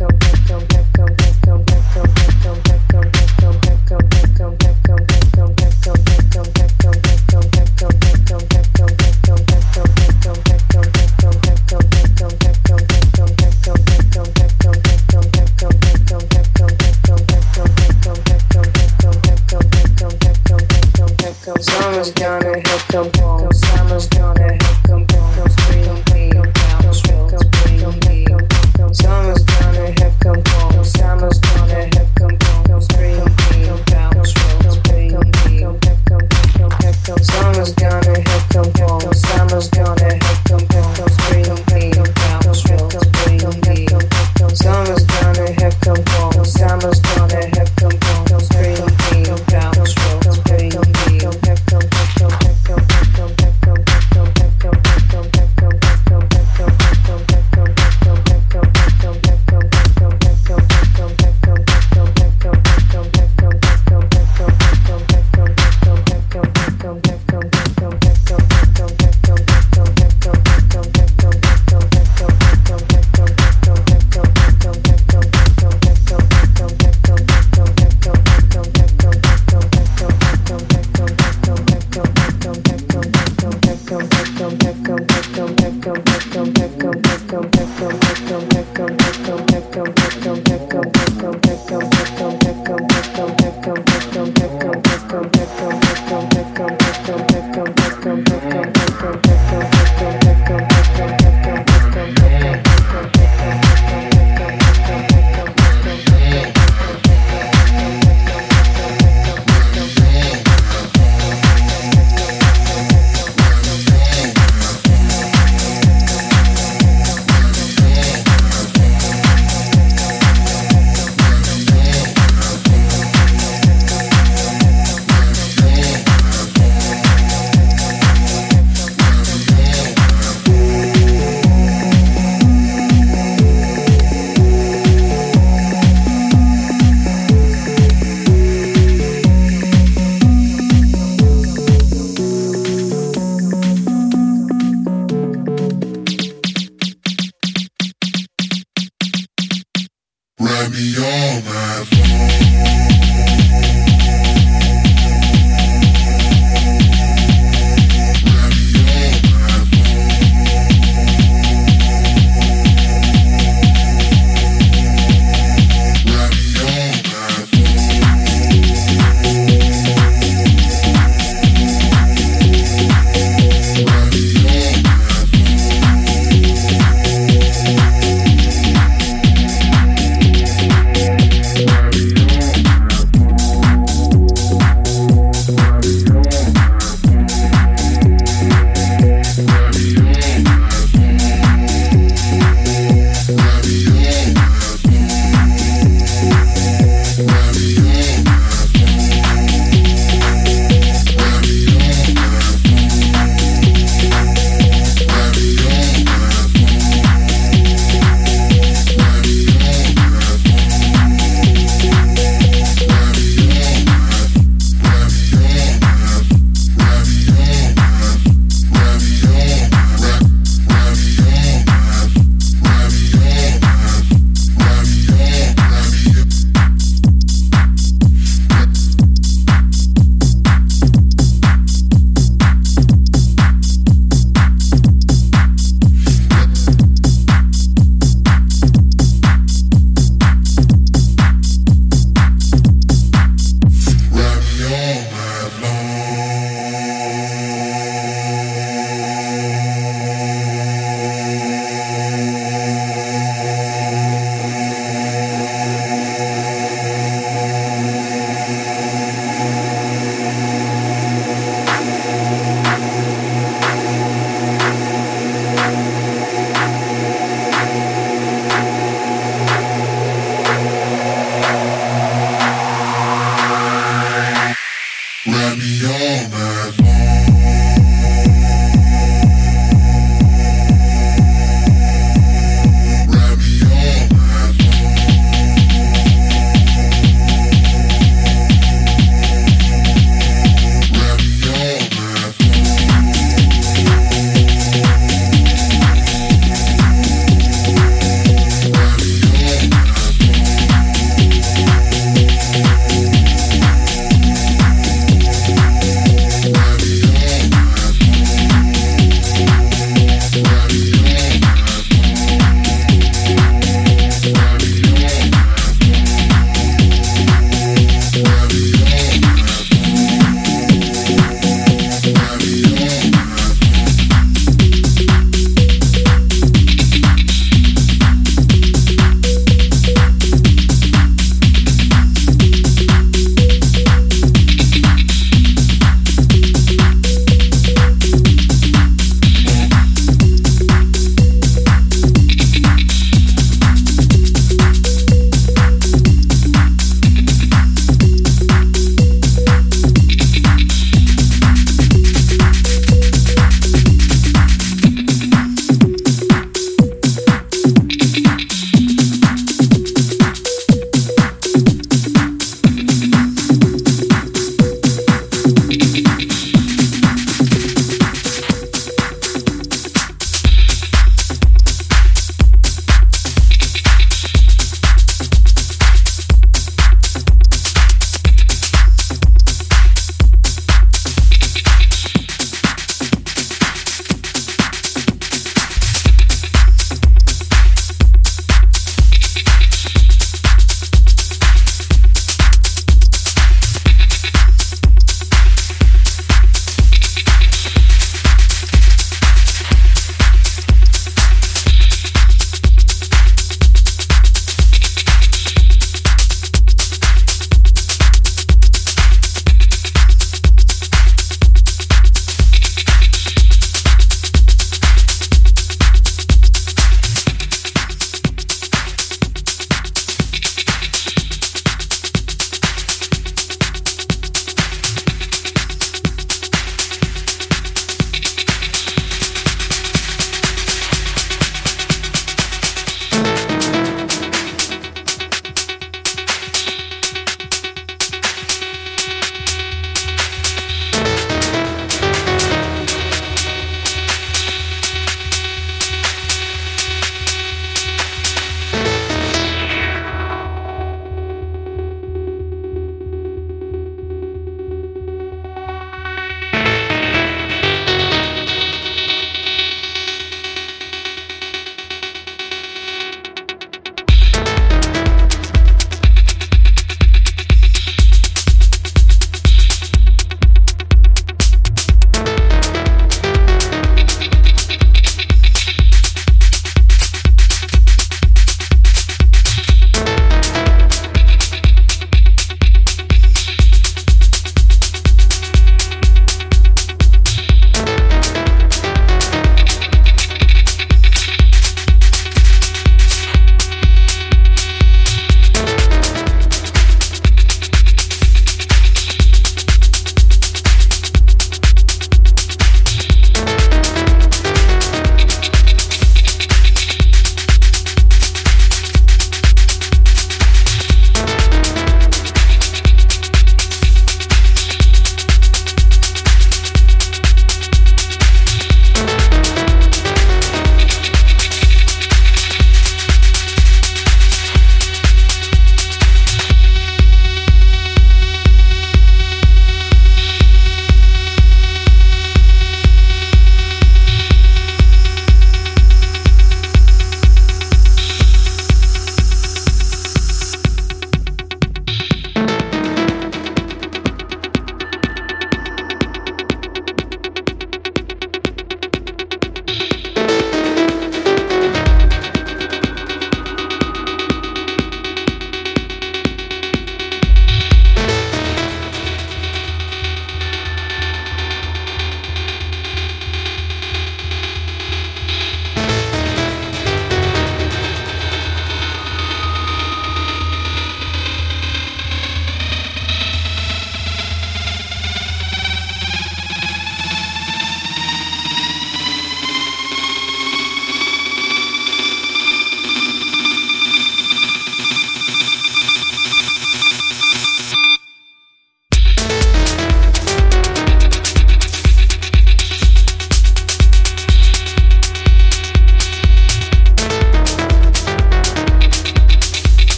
go, go, go, go, go.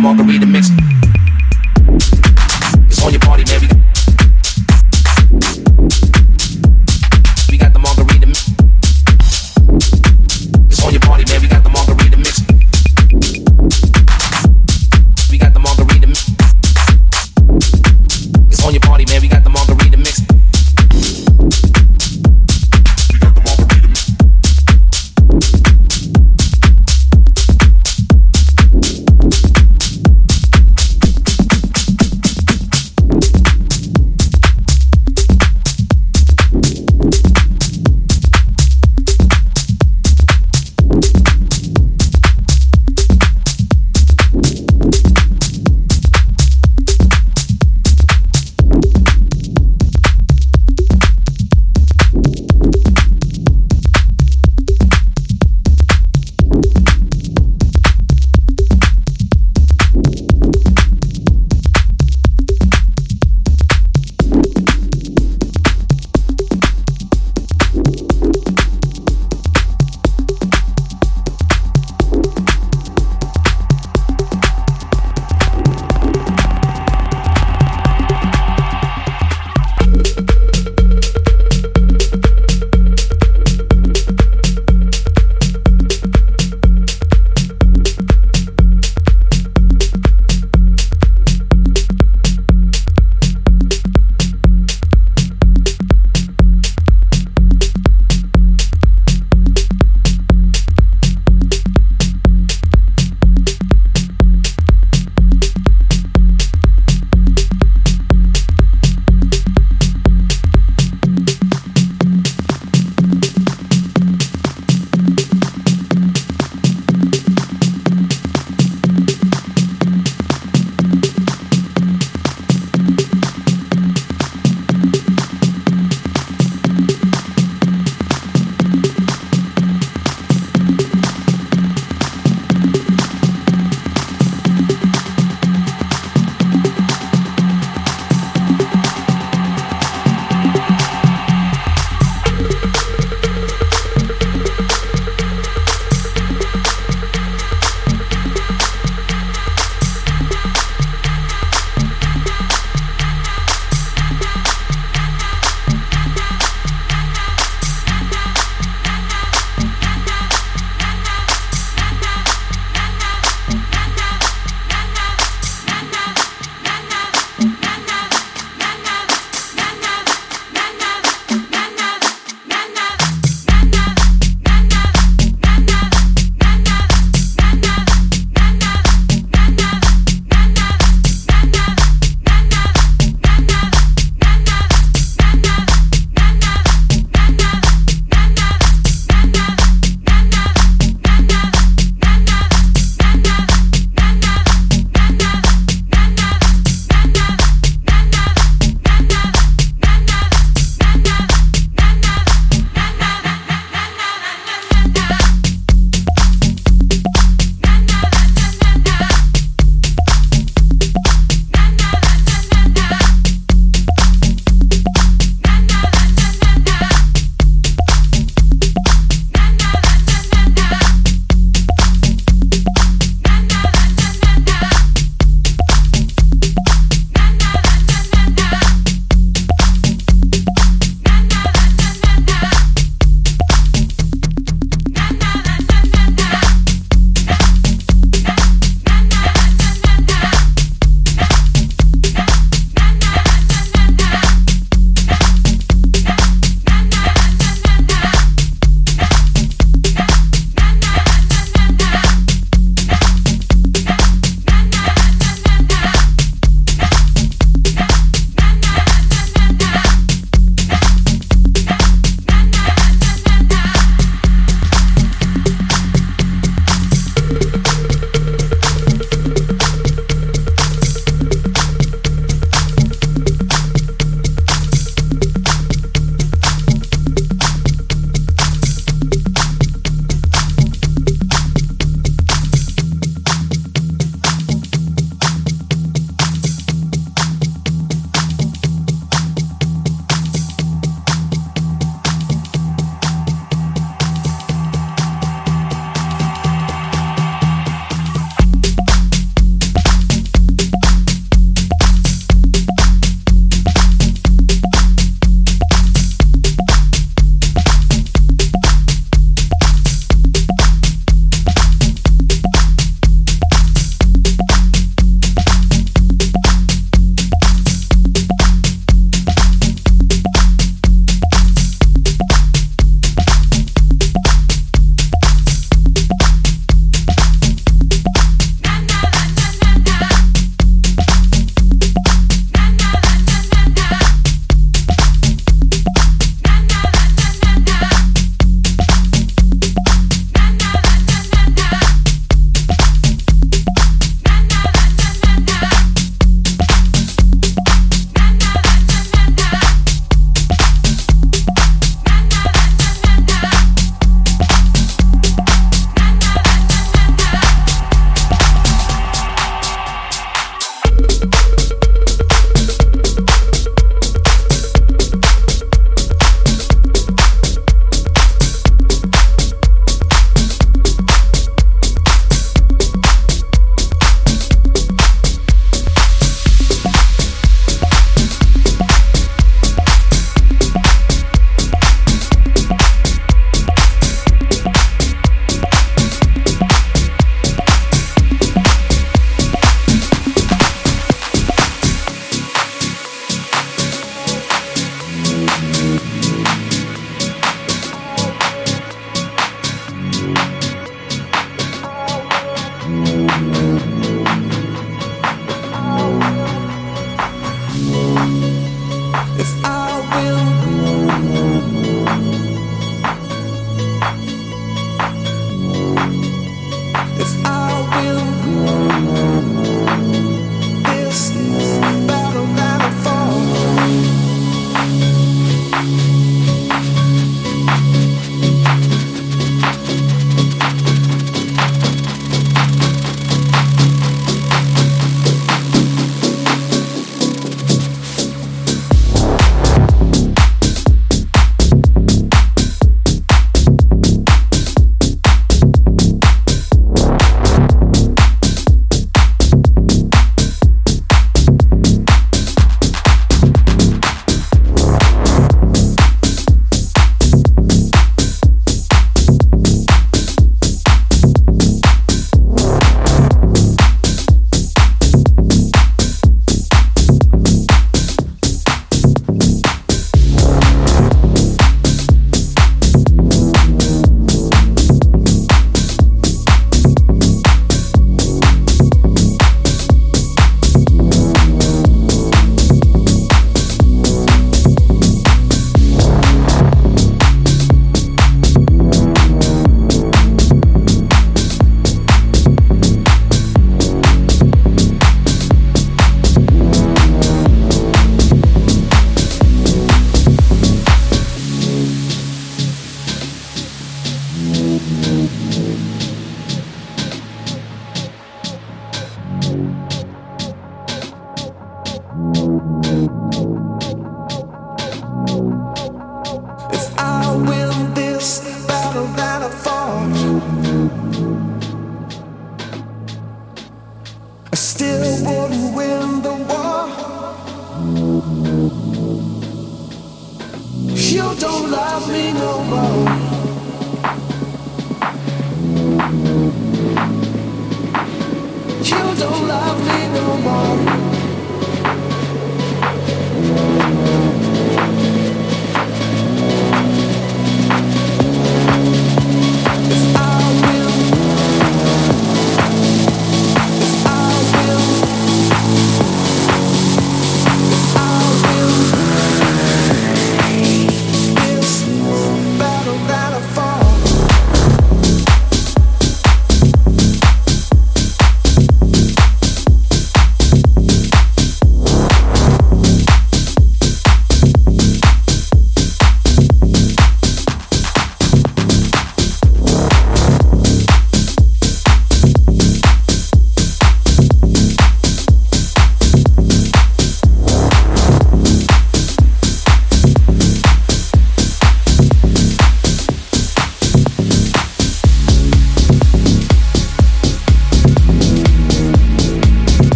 margarita mix.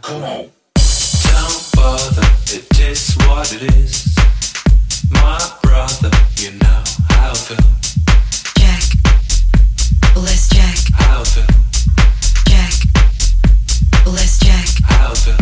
Come on. Don't bother, it is what it is. My brother, you know how I feel. Jack, bless Jack. How I feel. Jack, bless Jack. How I feel.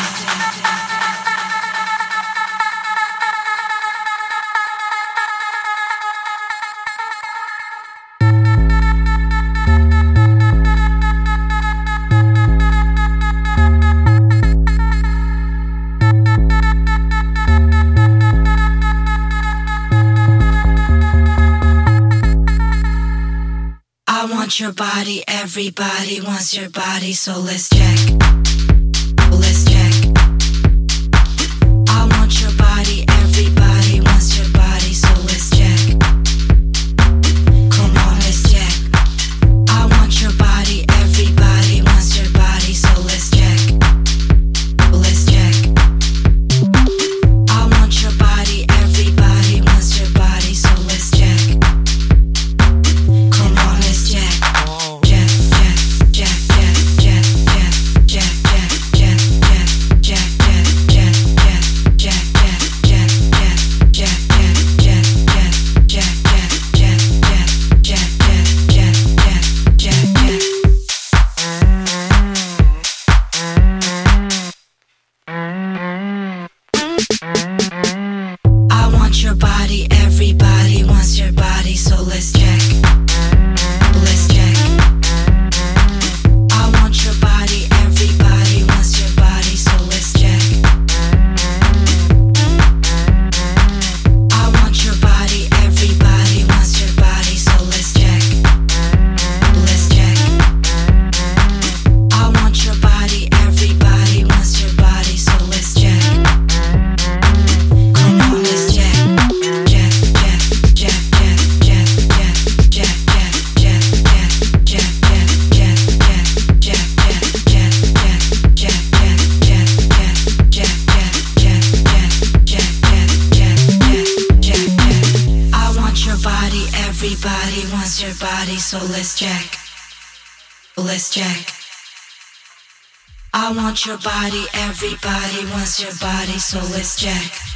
your body, everybody wants your body, so let's check. Everybody wants your body, so let's jack.